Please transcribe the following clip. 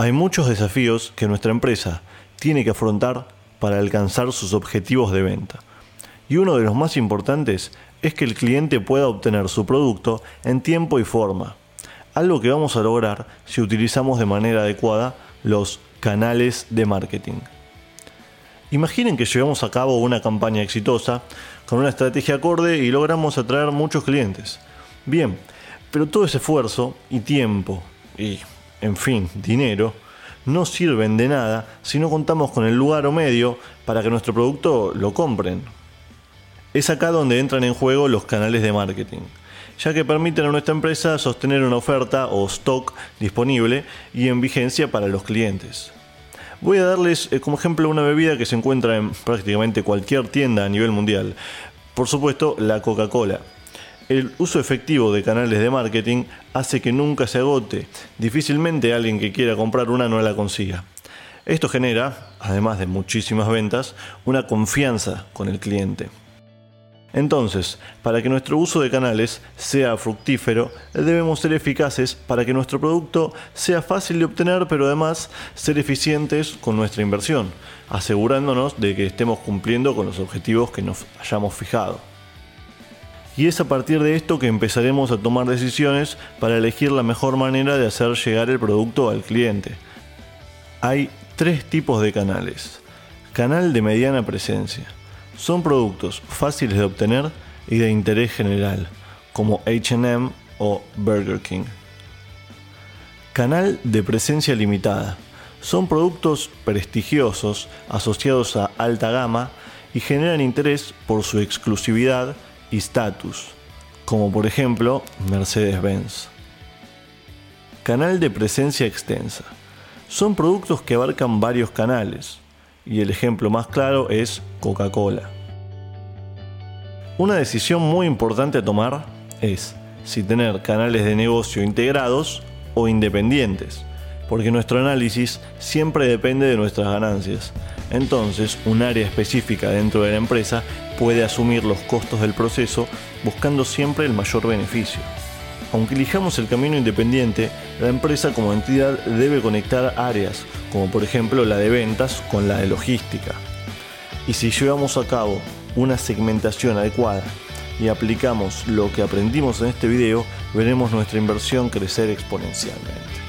Hay muchos desafíos que nuestra empresa tiene que afrontar para alcanzar sus objetivos de venta. Y uno de los más importantes es que el cliente pueda obtener su producto en tiempo y forma, algo que vamos a lograr si utilizamos de manera adecuada los canales de marketing. Imaginen que llevamos a cabo una campaña exitosa con una estrategia acorde y logramos atraer muchos clientes. Bien, pero todo ese esfuerzo y tiempo y, en fin, dinero, no sirven de nada si no contamos con el lugar o medio para que nuestro producto lo compren. Es acá donde entran en juego los canales de marketing, ya que permiten a nuestra empresa sostener una oferta o stock disponible y en vigencia para los clientes. Voy a darles eh, como ejemplo una bebida que se encuentra en prácticamente cualquier tienda a nivel mundial. Por supuesto, la Coca-Cola. El uso efectivo de canales de marketing hace que nunca se agote. Difícilmente alguien que quiera comprar una no la consiga. Esto genera, además de muchísimas ventas, una confianza con el cliente. Entonces, para que nuestro uso de canales sea fructífero, debemos ser eficaces para que nuestro producto sea fácil de obtener, pero además ser eficientes con nuestra inversión, asegurándonos de que estemos cumpliendo con los objetivos que nos hayamos fijado. Y es a partir de esto que empezaremos a tomar decisiones para elegir la mejor manera de hacer llegar el producto al cliente. Hay tres tipos de canales. Canal de mediana presencia. Son productos fáciles de obtener y de interés general, como HM o Burger King. Canal de presencia limitada. Son productos prestigiosos asociados a alta gama y generan interés por su exclusividad y status, como por ejemplo Mercedes-Benz. Canal de presencia extensa. Son productos que abarcan varios canales, y el ejemplo más claro es Coca-Cola. Una decisión muy importante a tomar es si tener canales de negocio integrados o independientes, porque nuestro análisis siempre depende de nuestras ganancias. Entonces, un área específica dentro de la empresa puede asumir los costos del proceso buscando siempre el mayor beneficio. Aunque elijamos el camino independiente, la empresa como entidad debe conectar áreas, como por ejemplo la de ventas con la de logística. Y si llevamos a cabo una segmentación adecuada y aplicamos lo que aprendimos en este video, veremos nuestra inversión crecer exponencialmente.